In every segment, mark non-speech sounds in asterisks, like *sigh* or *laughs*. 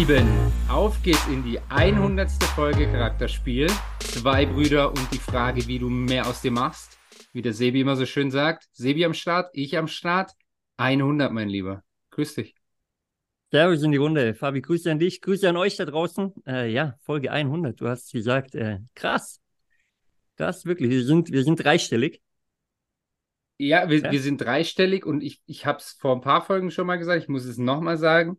Lieben, auf geht's in die 100. Folge Charakterspiel. Zwei Brüder und die Frage, wie du mehr aus dir machst. Wie der Sebi immer so schön sagt. Sebi am Start, ich am Start. 100, mein Lieber. Grüß dich. Servus in die Runde. Fabi, Grüße an dich, Grüße an euch da draußen. Äh, ja, Folge 100, du hast es gesagt. Äh, krass. Krass, wirklich. Wir sind, wir sind dreistellig. Ja wir, ja. wir sind dreistellig und ich, ich habe es vor ein paar Folgen schon mal gesagt, ich muss es nochmal sagen.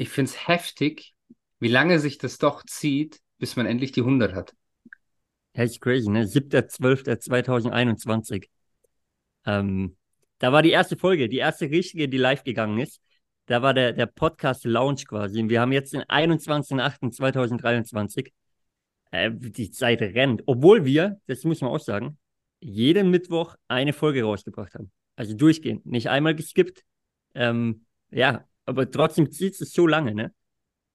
Ich finde es heftig, wie lange sich das doch zieht, bis man endlich die 100 hat. Echt crazy, ne? 7.12.2021. Ähm, da war die erste Folge, die erste richtige, die live gegangen ist. Da war der, der Podcast Launch quasi. Und wir haben jetzt den 21.08.2023. Äh, die Zeit rennt. Obwohl wir, das muss man auch sagen, jeden Mittwoch eine Folge rausgebracht haben. Also durchgehend. Nicht einmal geskippt. Ähm, ja, aber trotzdem zieht es so lange, ne?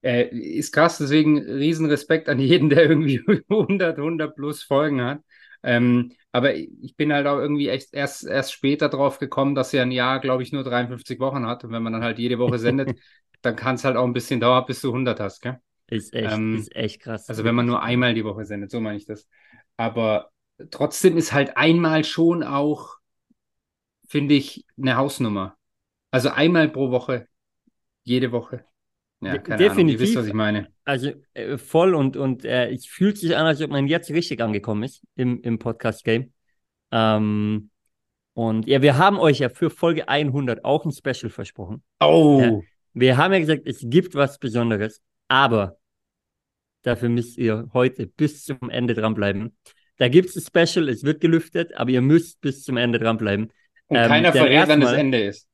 Äh, ist krass, deswegen Riesenrespekt an jeden, der irgendwie *laughs* 100, 100 plus Folgen hat. Ähm, aber ich bin halt auch irgendwie echt erst, erst später drauf gekommen, dass er ein Jahr, glaube ich, nur 53 Wochen hat. Und wenn man dann halt jede Woche sendet, *laughs* dann kann es halt auch ein bisschen dauern, bis du 100 hast, gell? Ist echt, ähm, ist echt krass. Also wenn man nur einmal die Woche sendet, so meine ich das. Aber trotzdem ist halt einmal schon auch, finde ich, eine Hausnummer. Also einmal pro Woche, jede Woche. Ja, keine Definitiv. Ahnung, ihr wisst, was ich meine. Also äh, voll und, und äh, es fühlt sich an, als ob man jetzt richtig angekommen ist im, im Podcast-Game. Ähm, und ja, wir haben euch ja für Folge 100 auch ein Special versprochen. Oh! Ja, wir haben ja gesagt, es gibt was Besonderes, aber dafür müsst ihr heute bis zum Ende dranbleiben. Da gibt es ein Special, es wird gelüftet, aber ihr müsst bis zum Ende dranbleiben. Und ähm, keiner verrät, wann das Ende ist.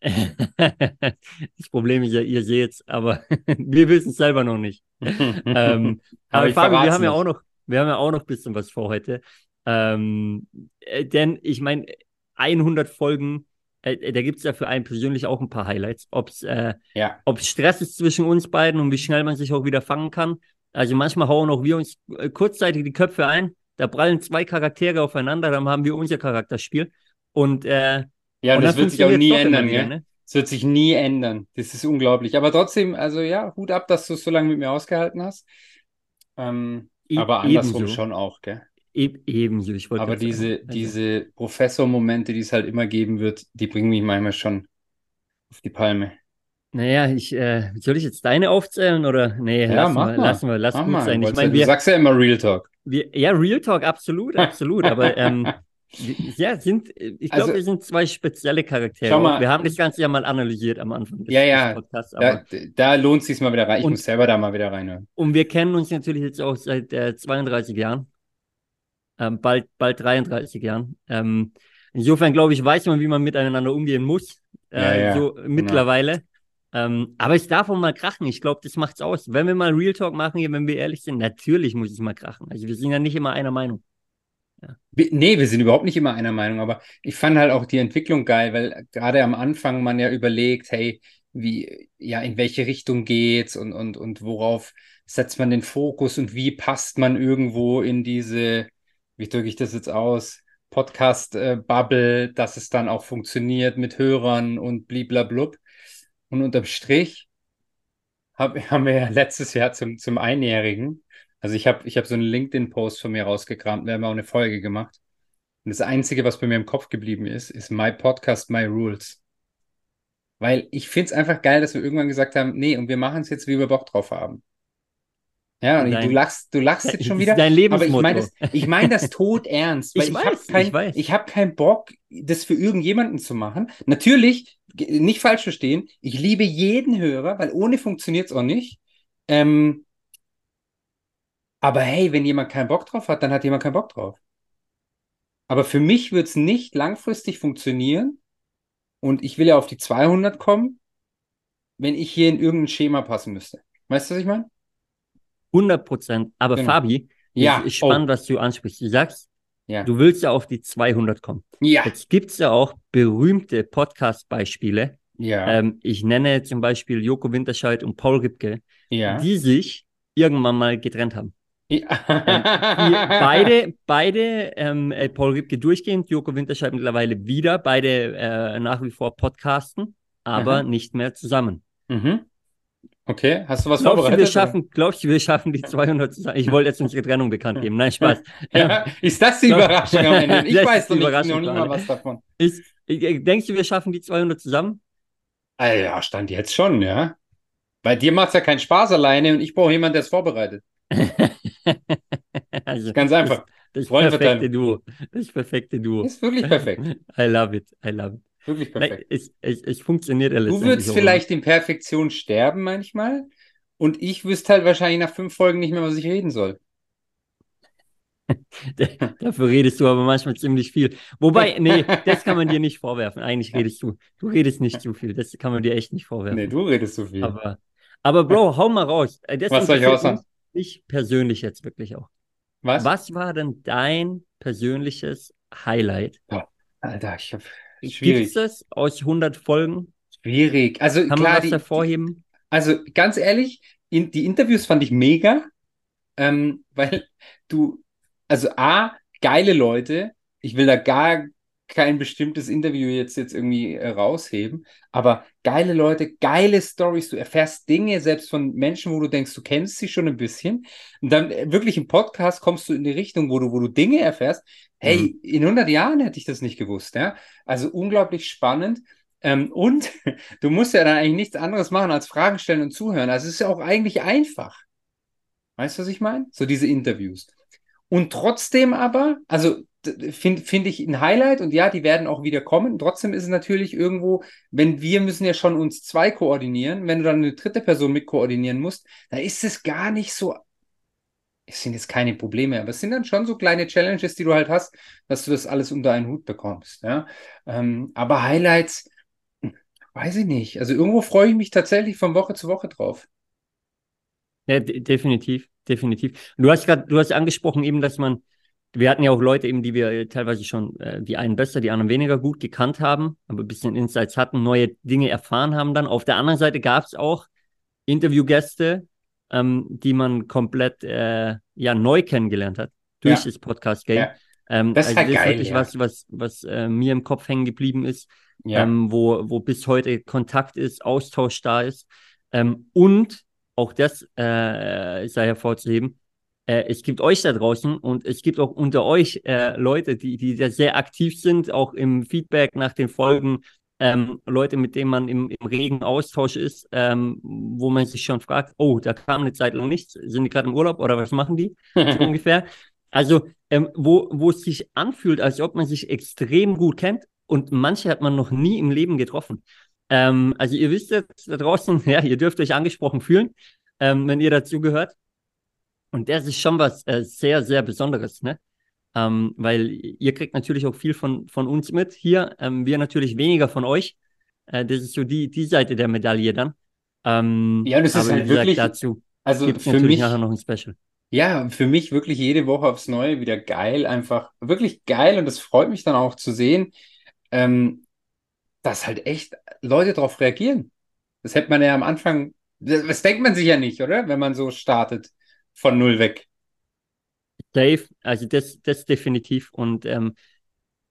*laughs* das Problem ist ja, ihr seht es, aber *laughs* wir wissen es selber noch nicht. ähm, *laughs* aber, aber Fabi, wir haben ja auch noch, wir haben ja auch noch ein bisschen was vor heute. Ähm, äh, denn ich meine, 100 Folgen, äh, äh da gibt es ja für einen persönlich auch ein paar Highlights. Ob es äh, ja. Stress ist zwischen uns beiden und wie schnell man sich auch wieder fangen kann. Also manchmal hauen auch wir uns äh, kurzzeitig die Köpfe ein. Da prallen zwei Charaktere aufeinander, dann haben wir unser Charakterspiel. Und äh, ja, und das wird sich auch nie ändern, wieder, ne? Es wird sich nie ändern. Das ist unglaublich. Aber trotzdem, also ja, Hut ab, dass du es so lange mit mir ausgehalten hast. Ähm, e aber andersrum ebenso. schon auch, gell? E ebenso, ich wollte Aber diese, also. diese Professor-Momente, die es halt immer geben wird, die bringen mich manchmal schon auf die Palme. Naja, ich, äh, soll ich jetzt deine aufzählen oder? Nee, ja, lass mach mal, mal. lassen wir, lass gut mal. sein. Ich mein, wir, du sagst ja immer Real Talk. Wir, ja, Real Talk, absolut, absolut. aber ähm, *laughs* Ja, sind, ich glaube, also, wir sind zwei spezielle Charaktere. Mal, wir haben das Ganze ja mal analysiert am Anfang des, ja, ja, Podcasts. Da, da, lohnt es sich mal wieder rein. Ich und, muss selber da mal wieder reinhören. Und wir kennen uns natürlich jetzt auch seit äh, 32 Jahren. Ähm, bald, bald 33 Jahren. Ähm, insofern, glaube ich, weiß man, wie man miteinander umgehen muss. Äh, ja, so mittlerweile. Ähm, aber es darf auch mal krachen. Ich glaube, das macht's aus. Wenn wir mal Real Talk machen, hier, wenn wir ehrlich sind, natürlich muss es mal krachen. Also wir sind ja nicht immer einer Meinung. Ja. Nee, wir sind überhaupt nicht immer einer Meinung, aber ich fand halt auch die Entwicklung geil, weil gerade am Anfang man ja überlegt, hey, wie, ja, in welche Richtung geht's und, und, und worauf setzt man den Fokus und wie passt man irgendwo in diese, wie drücke ich das jetzt aus, Podcast-Bubble, dass es dann auch funktioniert mit Hörern und bliblablub. Und unterm Strich hab, *laughs* haben wir ja letztes Jahr zum, zum Einjährigen also ich habe ich hab so einen LinkedIn-Post von mir rausgekramt, wir haben auch eine Folge gemacht. Und das Einzige, was bei mir im Kopf geblieben ist, ist My Podcast, My Rules. Weil ich finde es einfach geil, dass wir irgendwann gesagt haben, nee, und wir machen es jetzt, wie wir Bock drauf haben. Ja, und dein, du lachst, du lachst jetzt *laughs* schon wieder. Dein Lebensmotto. Aber ich meine das, ich mein das tot *laughs* ernst, ich, ich habe keinen ich hab keinen Bock, das für irgendjemanden zu machen. Natürlich, nicht falsch verstehen, ich liebe jeden Hörer, weil ohne funktioniert es auch nicht. Ähm, aber hey, wenn jemand keinen Bock drauf hat, dann hat jemand keinen Bock drauf. Aber für mich wird es nicht langfristig funktionieren und ich will ja auf die 200 kommen, wenn ich hier in irgendein Schema passen müsste. Weißt du, was ich meine? 100 Prozent. Aber genau. Fabi, ja. ist spannend, oh. was du ansprichst. Du sagst, ja. du willst ja auf die 200 kommen. Ja. Jetzt gibt es ja auch berühmte Podcast-Beispiele. Ja. Ähm, ich nenne zum Beispiel Joko Winterscheid und Paul Ripke, ja. die sich irgendwann mal getrennt haben. Ja. *laughs* Ähm, beide, beide ähm, äh, Paul Ripke durchgehend, Joko Winterscheid mittlerweile wieder, beide äh, nach wie vor podcasten, aber mhm. nicht mehr zusammen. Mhm. Okay, hast du was glaubst vorbereitet? Du, wir schaffen, glaubst du, wir schaffen die 200 zusammen? Ich wollte jetzt unsere Trennung bekannt geben. Nein, Spaß. *laughs* ja, ist das die Überraschung am Ende? Ich *laughs* weiß noch nicht, noch nicht mal was davon. Ist, denkst du, wir schaffen die 200 zusammen? Ah, ja, stand jetzt schon, ja. Bei dir macht es ja keinen Spaß alleine und ich brauche jemanden, der es vorbereitet. *laughs* also, Ganz einfach. Das, das perfekte Duo. Das perfekte Duo. Ist wirklich perfekt. *laughs* I love it. I love it. Wirklich perfekt. Es, es, es funktioniert alles. Du würdest vielleicht in Perfektion sterben manchmal und ich wüsste halt wahrscheinlich nach fünf Folgen nicht mehr, was ich reden soll. *laughs* Dafür redest du aber manchmal ziemlich viel. Wobei, nee, das kann man dir nicht vorwerfen. Eigentlich redest du. Du redest nicht zu viel. Das kann man dir echt nicht vorwerfen. Nee, du redest zu viel. Aber, aber Bro, hau mal raus. Äh, das Was soll ich raushauen? Ich persönlich jetzt wirklich auch. Was? Was war denn dein persönliches Highlight? Oh, Alter, ich hab. Gibt es aus 100 Folgen? Schwierig. Also, Kann klar, man was die, hervorheben? Also, ganz ehrlich, in, die Interviews fand ich mega, ähm, weil du, also A, geile Leute, ich will da gar kein bestimmtes Interview jetzt, jetzt irgendwie äh, rausheben, aber geile Leute, geile Stories, du erfährst Dinge selbst von Menschen, wo du denkst, du kennst sie schon ein bisschen. Und dann äh, wirklich im Podcast kommst du in die Richtung, wo du, wo du Dinge erfährst, hey, mhm. in 100 Jahren hätte ich das nicht gewusst, ja, also unglaublich spannend. Ähm, und *laughs* du musst ja dann eigentlich nichts anderes machen als Fragen stellen und zuhören, also es ist ja auch eigentlich einfach, weißt du, was ich meine? So diese Interviews. Und trotzdem aber, also finde find ich ein Highlight und ja, die werden auch wieder kommen. Trotzdem ist es natürlich irgendwo, wenn wir müssen ja schon uns zwei koordinieren, wenn du dann eine dritte Person mit koordinieren musst, da ist es gar nicht so. Es sind jetzt keine Probleme, aber es sind dann schon so kleine Challenges, die du halt hast, dass du das alles unter einen Hut bekommst. Ja? Ähm, aber Highlights, weiß ich nicht. Also irgendwo freue ich mich tatsächlich von Woche zu Woche drauf. Ja, definitiv, definitiv. Du hast gerade, du hast angesprochen eben, dass man wir hatten ja auch Leute eben, die wir teilweise schon, äh, die einen besser, die anderen weniger gut gekannt haben, aber ein bisschen Insights hatten, neue Dinge erfahren haben dann. Auf der anderen Seite gab es auch Interviewgäste, ähm, die man komplett äh, ja neu kennengelernt hat durch ja. das Podcast-Game. Ja. Ähm, das ist also das geil, ist wirklich ja. was, was, was äh, mir im Kopf hängen geblieben ist, ähm, wo, wo bis heute Kontakt ist, Austausch da ist. Ähm, und auch das äh, sei hervorzuheben, es gibt euch da draußen und es gibt auch unter euch äh, Leute, die, die sehr aktiv sind, auch im Feedback nach den Folgen. Ähm, Leute, mit denen man im, im regen Austausch ist, ähm, wo man sich schon fragt, oh, da kam eine Zeit lang nichts, sind die gerade im Urlaub oder was machen die so *laughs* ungefähr? Also, ähm, wo, wo es sich anfühlt, als ob man sich extrem gut kennt und manche hat man noch nie im Leben getroffen. Ähm, also ihr wisst jetzt da draußen, *laughs* ja, ihr dürft euch angesprochen fühlen, ähm, wenn ihr dazugehört. Und das ist schon was äh, sehr, sehr Besonderes, ne? Ähm, weil ihr kriegt natürlich auch viel von, von uns mit hier, ähm, wir natürlich weniger von euch. Äh, das ist so die, die Seite der Medaille dann. Ähm, ja, das ist halt gesagt, wirklich, dazu also für mich nachher noch ein Special. Ja, für mich wirklich jede Woche aufs Neue wieder geil, einfach wirklich geil und das freut mich dann auch zu sehen, ähm, dass halt echt Leute darauf reagieren. Das hätte man ja am Anfang, das denkt man sich ja nicht, oder? Wenn man so startet von null weg. Safe, also das, das definitiv. Und ähm,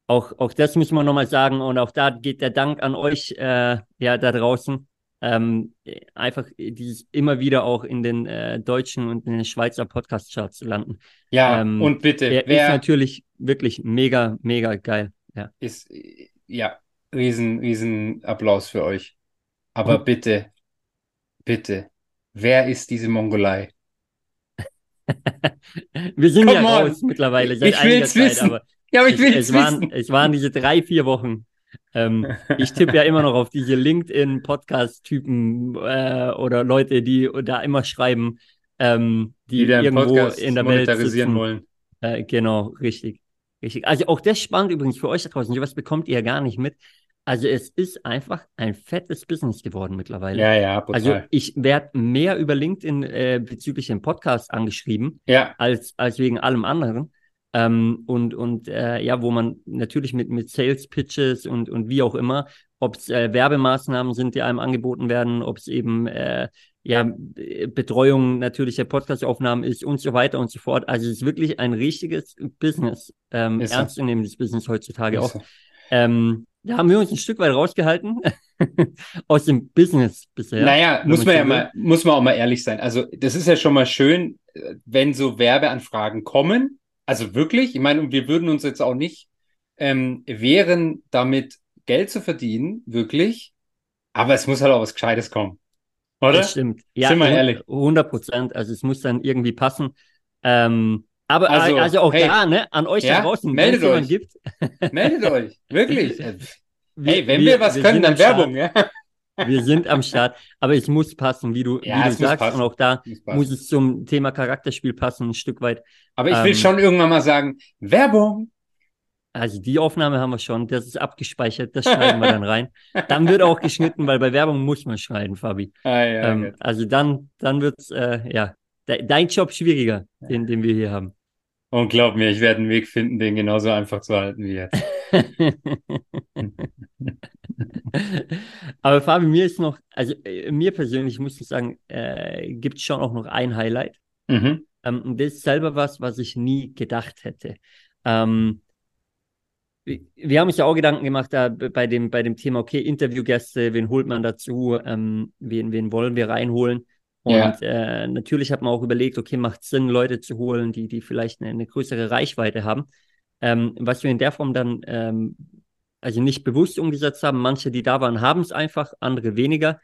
auch, auch das müssen wir nochmal sagen. Und auch da geht der Dank an euch, äh, ja, da draußen. Ähm, einfach dieses immer wieder auch in den äh, deutschen und in den Schweizer Podcast-Charts landen. Ja, ähm, und bitte. Der wer ist natürlich wirklich mega, mega geil. Ja. Ist, ja, riesen, riesen Applaus für euch. Aber und? bitte, bitte, wer ist diese Mongolei? *laughs* Wir sind Come ja on. raus mittlerweile seit ich einiger Zeit, wissen. aber, ja, aber ich will es, es, waren, es waren diese drei, vier Wochen. Ähm, ich tippe ja immer noch auf diese LinkedIn-Podcast-Typen äh, oder Leute, die da immer schreiben, ähm, die, die irgendwo Podcast in der Welt sitzen. wollen. Äh, genau, richtig. Richtig. Also auch das spannend übrigens für euch da draußen. Was bekommt ihr gar nicht mit? Also es ist einfach ein fettes Business geworden mittlerweile. Ja, ja, brutal. Also ich werde mehr über LinkedIn äh, bezüglich dem Podcast angeschrieben, ja. als, als wegen allem anderen. Ähm, und und äh, ja, wo man natürlich mit, mit Sales Pitches und, und wie auch immer, ob es äh, Werbemaßnahmen sind, die einem angeboten werden, ob es eben äh, ja, Betreuung natürlicher Podcastaufnahmen ist und so weiter und so fort. Also es ist wirklich ein richtiges Business, ähm, ernstzunehmendes Business heutzutage ist auch. Ähm, Da haben wir uns ein Stück weit rausgehalten *laughs* aus dem Business bisher. Naja, muss man ja mal, muss man auch mal ehrlich sein. Also, das ist ja schon mal schön, wenn so Werbeanfragen kommen. Also wirklich, ich meine, wir würden uns jetzt auch nicht ähm, wehren, damit Geld zu verdienen, wirklich. Aber es muss halt auch was Gescheites kommen. Oder? Das stimmt. Ja, Sind wir ehrlich. 100 Prozent. Also es muss dann irgendwie passen. Ähm, aber also, also auch hey, da, ne, an euch ja, da draußen, meldet wenn es euch. gibt. *laughs* meldet euch, wirklich. *laughs* Wir, hey, wenn wir, wir was wir können, dann Werbung, ja. Wir sind am Start, aber es muss passen, wie du, ja, wie du sagst. Und auch da muss, muss, es zum Thema Charakterspiel passen, ein Stück weit. Aber ich will ähm, schon irgendwann mal sagen, Werbung. Also die Aufnahme haben wir schon, das ist abgespeichert, das schneiden wir dann rein. *laughs* Dann wird auch geschnitten, weil bei Werbung muss man schneiden, Fabi. Ah, ja, ähm, also dann, dann wird's, äh, ja, de dein Job schwieriger, den, den wir hier haben. Und glaub mir, ich werde einen Weg finden, den genauso einfach zu halten wie jetzt. *laughs* Aber Fabi, mir ist noch, also äh, mir persönlich muss ich sagen, äh, gibt es schon auch noch ein Highlight. Mhm. Ähm, und das ist selber was, was ich nie gedacht hätte. Ähm, wir haben uns ja auch Gedanken gemacht da bei dem, bei dem Thema, okay, Interviewgäste, wen holt man dazu, ähm, wen, wen wollen wir reinholen? Und ja. äh, natürlich hat man auch überlegt, okay, macht Sinn, Leute zu holen, die, die vielleicht eine, eine größere Reichweite haben. Ähm, was wir in der Form dann ähm, also nicht bewusst umgesetzt haben. Manche, die da waren, haben es einfach, andere weniger.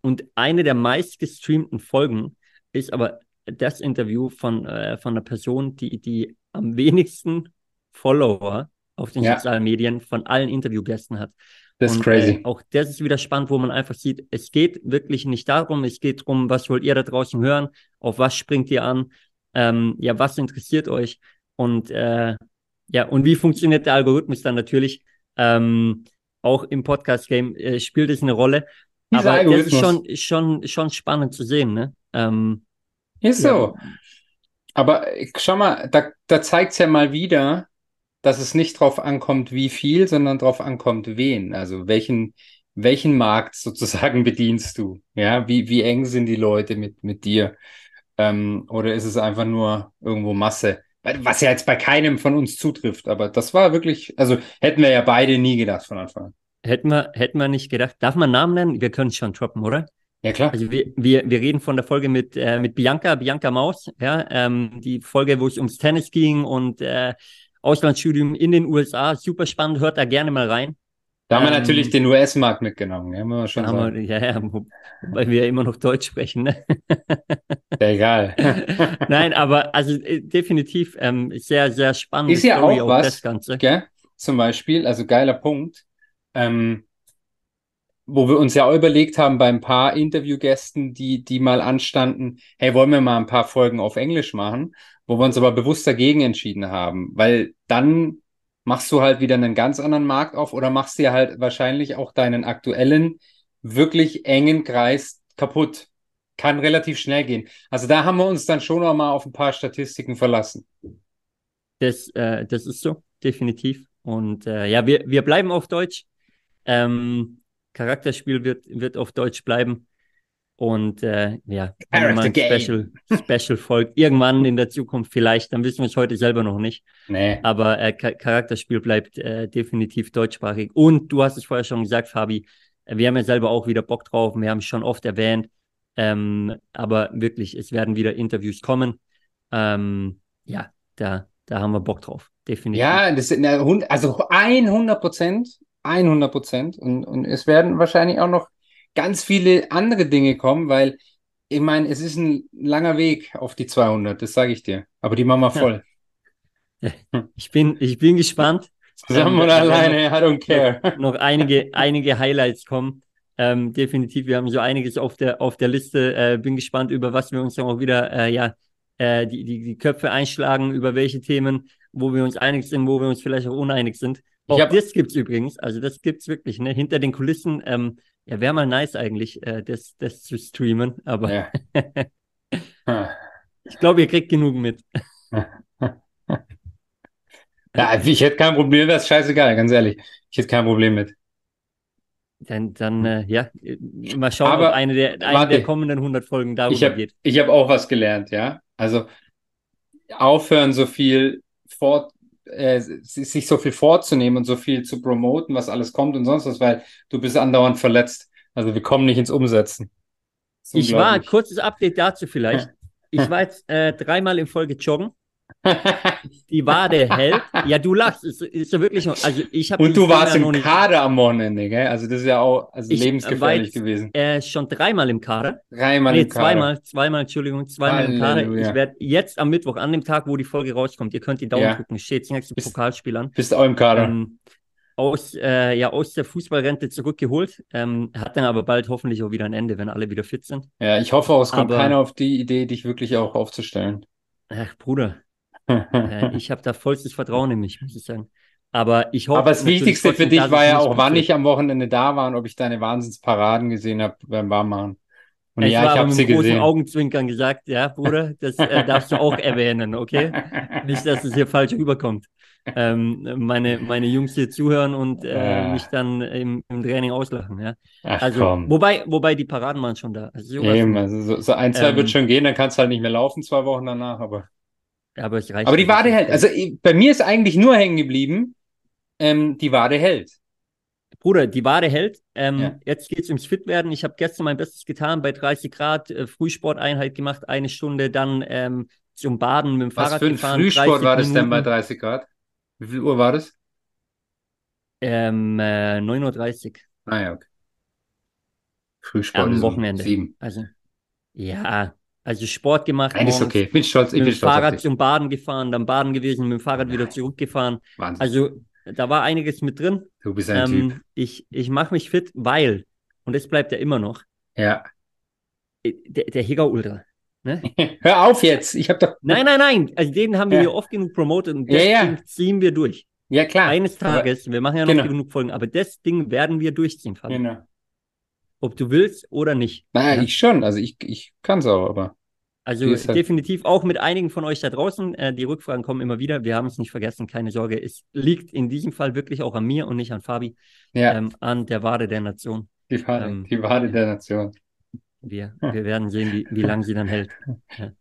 Und eine der meistgestreamten Folgen ist aber das Interview von, äh, von einer Person, die, die am wenigsten Follower auf den ja. sozialen Medien von allen Interviewgästen hat. Das ist crazy. Äh, auch das ist wieder spannend, wo man einfach sieht, es geht wirklich nicht darum, es geht darum, was wollt ihr da draußen hören, auf was springt ihr an, ähm, ja, was interessiert euch und äh, ja, und wie funktioniert der Algorithmus dann natürlich? Ähm, auch im Podcast-Game äh, spielt es eine Rolle. Dieser Aber das ist schon, schon, schon spannend zu sehen, ne? Ähm, ist ja. so. Aber schau mal, da, da zeigt es ja mal wieder, dass es nicht drauf ankommt, wie viel, sondern drauf ankommt, wen. Also welchen, welchen Markt *laughs* sozusagen bedienst du? Ja, wie, wie eng sind die Leute mit, mit dir? Ähm, oder ist es einfach nur irgendwo Masse? Was ja jetzt bei keinem von uns zutrifft, aber das war wirklich, also hätten wir ja beide nie gedacht von Anfang an. Hätten wir, hätten wir nicht gedacht. Darf man Namen nennen? Wir können es schon droppen, oder? Ja, klar. Also wir, wir, wir reden von der Folge mit, äh, mit Bianca, Bianca Maus, ja, ähm, die Folge, wo es ums Tennis ging und äh, Auslandsstudium in den USA. Super spannend, hört da gerne mal rein. Da haben wir ähm, natürlich den US-Markt mitgenommen, ja, man schon sagen. Wir, ja, ja, weil wir ja immer noch Deutsch sprechen. Ne? *laughs* Ja, egal. *laughs* Nein, aber also äh, definitiv ähm, sehr, sehr spannend. Ist ja Story auch was, das Ganze. Gell? Zum Beispiel, also geiler Punkt, ähm, wo wir uns ja auch überlegt haben bei ein paar Interviewgästen, die, die mal anstanden, hey, wollen wir mal ein paar Folgen auf Englisch machen? wo wir uns aber bewusst dagegen entschieden haben, weil dann machst du halt wieder einen ganz anderen Markt auf oder machst dir halt wahrscheinlich auch deinen aktuellen, wirklich engen Kreis kaputt. Kann relativ schnell gehen. Also da haben wir uns dann schon noch mal auf ein paar Statistiken verlassen. Das, äh, das ist so, definitiv. Und äh, ja, wir, wir bleiben auf Deutsch. Ähm, Charakterspiel wird, wird auf Deutsch bleiben. Und äh, ja, ein Special, Special Folge irgendwann in der Zukunft vielleicht, dann wissen wir es heute selber noch nicht. Nee. Aber äh, Charakterspiel bleibt äh, definitiv deutschsprachig. Und du hast es vorher schon gesagt, Fabi, wir haben ja selber auch wieder Bock drauf. Wir haben es schon oft erwähnt. Ähm, aber wirklich, es werden wieder Interviews kommen. Ähm, ja, da, da haben wir Bock drauf. Definitiv. Ja, das sind also 100 Prozent. 100 Prozent. Und, und es werden wahrscheinlich auch noch ganz viele andere Dinge kommen, weil ich meine, es ist ein langer Weg auf die 200, das sage ich dir. Aber die machen wir voll. Ja. Ich bin, ich bin gespannt. Zusammen ähm, oder alleine, I don't care. Noch, noch einige, einige Highlights kommen. Ähm, definitiv, wir haben so einiges auf der, auf der Liste. Äh, bin gespannt, über was wir uns dann auch wieder, äh, ja, äh, die, die, die Köpfe einschlagen, über welche Themen, wo wir uns einig sind, wo wir uns vielleicht auch uneinig sind. Auch hab... das gibt's übrigens, also das gibt's wirklich, ne? Hinter den Kulissen ähm, ja, wäre mal nice eigentlich, äh, das, das zu streamen, aber ja. *laughs* ich glaube, ihr kriegt genug mit. *laughs* ja, ich hätte kein Problem, wäre es scheißegal, ganz ehrlich. Ich hätte kein Problem mit. Dann, dann äh, ja, mal schauen, aber, ob eine der, eine warte, der kommenden 100 Folgen darüber ich hab, geht. Ich habe auch was gelernt, ja. Also aufhören, so viel fort, äh, sich so viel vorzunehmen und so viel zu promoten, was alles kommt und sonst was, weil du bist andauernd verletzt. Also wir kommen nicht ins Umsetzen. Ich war, kurzes Update dazu vielleicht. *laughs* Ich war jetzt äh, dreimal in Folge joggen. *laughs* die Wade hält. Ja, du lachst. Ist, ist ja wirklich. Also ich Und du warst im Kader am Wochenende, gell? Also das ist ja auch also ich lebensgefährlich war gewesen. Äh, schon dreimal im Kader. Dreimal nee, im Kader. Zweimal, zweimal, Entschuldigung, zweimal Halleluja. im Kader. Ich werde jetzt am Mittwoch, an dem Tag, wo die Folge rauskommt, ihr könnt die Daumen ja. gucken, steht jetzt nächste Pokalspiel an. Bist auch im Kader. Ähm, aus, äh, ja, aus der Fußballrente zurückgeholt. Ähm, hat dann aber bald hoffentlich auch wieder ein Ende, wenn alle wieder fit sind. Ja, ich hoffe, es kommt aber, keiner auf die Idee, dich wirklich auch aufzustellen. Ach, Bruder, äh, ich habe da vollstes Vertrauen in mich, muss ich sagen. Aber ich hoffe. Aber das Wichtigste für dich war ja auch, wann ich am Wochenende da war und ob ich deine Wahnsinnsparaden gesehen habe beim Warmmachen. Und ich ja, ich habe sie gesehen. Augenzwinkern gesagt, ja, Bruder, das äh, darfst du auch erwähnen, okay? *laughs* Nicht, dass es hier falsch rüberkommt. Ähm, meine, meine Jungs hier zuhören und äh, ja. mich dann im, im, Training auslachen, ja. Ach, also, komm. wobei, wobei die Paraden waren schon da. Also, Eben, also so, so ein, zwei ähm, wird schon gehen, dann kannst du halt nicht mehr laufen, zwei Wochen danach, aber. Aber reicht. Aber die Wade hält. Also bei mir ist eigentlich nur hängen geblieben, ähm, die Wade hält. Bruder, die Wade hält. Ähm, ja. Jetzt geht es ums Fitwerden. Ich habe gestern mein Bestes getan, bei 30 Grad äh, Frühsporteinheit gemacht, eine Stunde, dann ähm, zum Baden mit dem Fahrrad Was für ein gefahren, Frühsport war das denn bei 30 Grad? Wie viel Uhr war das? Ähm, äh, 9.30 Uhr. Ah ja, okay. Frühsport Am Wochenende. Sieben. Also, ja, also Sport gemacht. Nein, ist okay. Ich bin stolz. Ich mit dem Fahrrad zum Baden gefahren, dann Baden gewesen, mit dem Fahrrad wieder zurückgefahren. Wahnsinn. Also da war einiges mit drin. Du bist ein ähm, Typ. Ich, ich mache mich fit, weil, und das bleibt ja immer noch. Ja. Äh, der, der Higger Ultra. Ne? *laughs* Hör auf jetzt. Ich habe doch. Nein, nein, nein. Also den haben wir ja. hier oft genug promotet und das ja, ja. ziehen wir durch. Ja, klar. Eines Tages, aber, wir machen ja noch genau. genug Folgen, aber das Ding werden wir durchziehen, Fabi. Genau. Ob du willst oder nicht. Nein, ich schon. Also ich, ich kann es auch, aber. Also halt definitiv auch mit einigen von euch da draußen. Äh, die Rückfragen kommen immer wieder. Wir haben es nicht vergessen, keine Sorge. Es liegt in diesem Fall wirklich auch an mir und nicht an Fabi, ja. ähm, an der Wade der Nation. Die Wade, ähm, die Wade der Nation. Wir, wir werden sehen, wie, wie lange sie dann hält. Ja.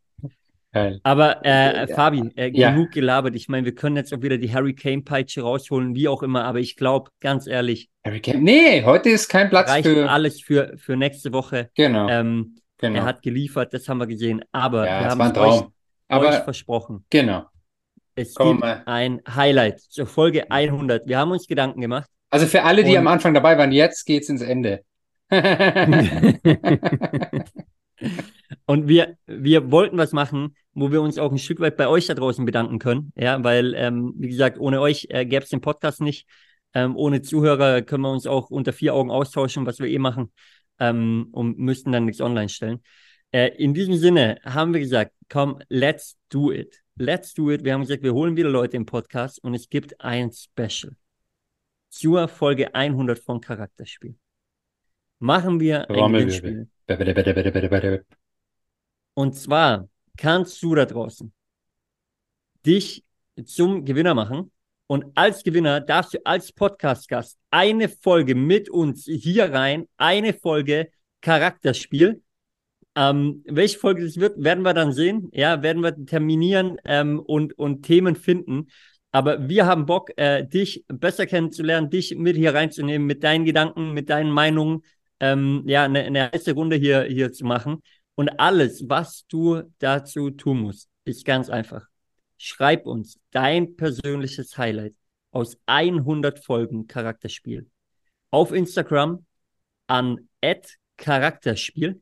Aber äh, Fabi, äh, ja. genug gelabert. Ich meine, wir können jetzt auch wieder die Harry Kane Peitsche rausholen, wie auch immer. Aber ich glaube, ganz ehrlich, Harry Kane. Nee, heute ist kein Platz reicht für alles für für nächste Woche. Genau. Ähm, Genau. Er hat geliefert, das haben wir gesehen. Aber ja, wir haben es euch, Aber, euch versprochen. Genau. Es Komm gibt mal. ein Highlight zur Folge 100. Wir haben uns Gedanken gemacht. Also für alle, die Und am Anfang dabei waren, jetzt geht's ins Ende. *laughs* Und wir, wir wollten was machen, wo wir uns auch ein Stück weit bei euch da draußen bedanken können. Ja, weil, ähm, wie gesagt, ohne euch äh, gäbe es den Podcast nicht. Ähm, ohne Zuhörer können wir uns auch unter vier Augen austauschen, was wir eh machen ähm, und müssten dann nichts online stellen. Äh, in diesem Sinne haben wir gesagt, komm, let's do it. Let's do it. Wir haben gesagt, wir holen wieder Leute im Podcast und es gibt ein Special zur Folge 100 von Charakterspiel. Machen wir ein Gewinnspiel. Und zwar kannst du da draußen dich zum Gewinner machen und als Gewinner darfst du als Podcast-Gast eine Folge mit uns hier rein, eine Folge Charakterspiel. Ähm, welche Folge das wird, werden wir dann sehen. Ja, werden wir terminieren ähm, und, und Themen finden. Aber wir haben Bock, äh, dich besser kennenzulernen, dich mit hier reinzunehmen, mit deinen Gedanken, mit deinen Meinungen, ähm, ja, eine, eine heiße Runde hier, hier zu machen. Und alles, was du dazu tun musst, ist ganz einfach. Schreib uns dein persönliches Highlight aus 100 Folgen Charakterspiel auf Instagram an Charakterspiel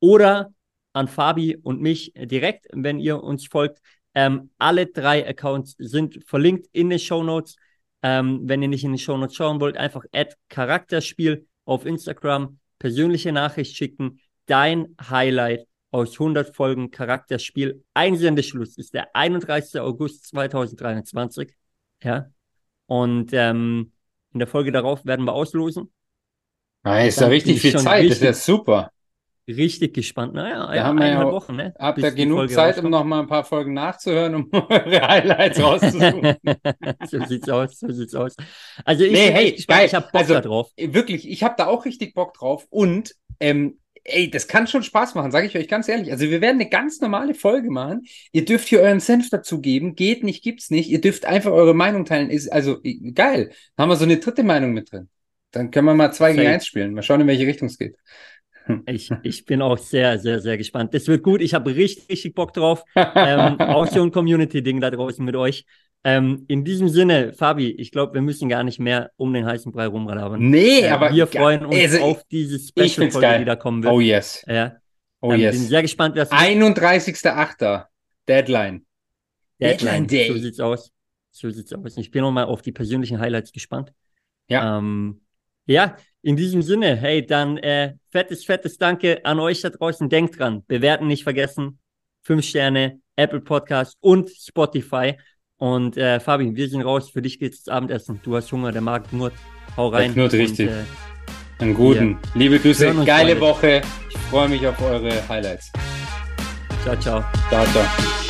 oder an Fabi und mich direkt, wenn ihr uns folgt. Ähm, alle drei Accounts sind verlinkt in den Show Notes. Ähm, wenn ihr nicht in den Show Notes schauen wollt, einfach Charakterspiel auf Instagram, persönliche Nachricht schicken, dein Highlight aus 100 Folgen Charakterspiel. Einsendeschluss ist der 31. August 2023. Ja. Und ähm, in der Folge darauf werden wir auslosen. Ah, ist ja richtig viel Zeit, richtig, das ist ja super. Richtig gespannt. Naja, da haben wir ja Wochen, ne? Habt ihr genug Zeit, um noch mal ein paar Folgen nachzuhören, um *laughs* eure Highlights rauszusuchen? *laughs* so sieht's aus, so sieht's aus. Also ich, nee, hey, ich, ich habe Bock also, da drauf. Wirklich, ich habe da auch richtig Bock drauf und ähm, ey, das kann schon Spaß machen, sage ich euch ganz ehrlich. Also wir werden eine ganz normale Folge machen. Ihr dürft hier euren Senf dazu geben. Geht nicht, gibt's nicht. Ihr dürft einfach eure Meinung teilen. Ist also geil. Haben wir so eine dritte Meinung mit drin. Dann können wir mal zwei gegen eins spielen. Mal schauen, in welche Richtung es geht. Ich, ich bin auch sehr, sehr, sehr gespannt. Das wird gut. Ich habe richtig, richtig Bock drauf. *laughs* ähm, auch so ein Community-Ding da draußen mit euch. Ähm, in diesem Sinne, Fabi, ich glaube, wir müssen gar nicht mehr um den heißen Brei rumlabern. Nee, äh, aber wir freuen uns also, auf diese Special-Folge, die da kommen wird. Oh yes. Ja. Oh ähm, yes. Bin sehr gespannt, was 31.8. Deadline. Deadline. Day. So sieht's aus. So sieht's aus. Ich bin nochmal auf die persönlichen Highlights gespannt. Ja. Ähm, ja, in diesem Sinne, hey, dann äh, fettes, fettes Danke an euch da draußen. Denkt dran, bewerten nicht vergessen. Fünf Sterne, Apple Podcast und Spotify. Und äh, Fabi, wir sind raus. Für dich geht's Abendessen. Du hast Hunger, der Magen knurrt. Hau rein. Der knurrt richtig. Äh, Einen guten. Ja. Liebe Grüße, geile. Woche. Ich freue mich auf eure Highlights. Ciao, ciao. Ciao, ciao.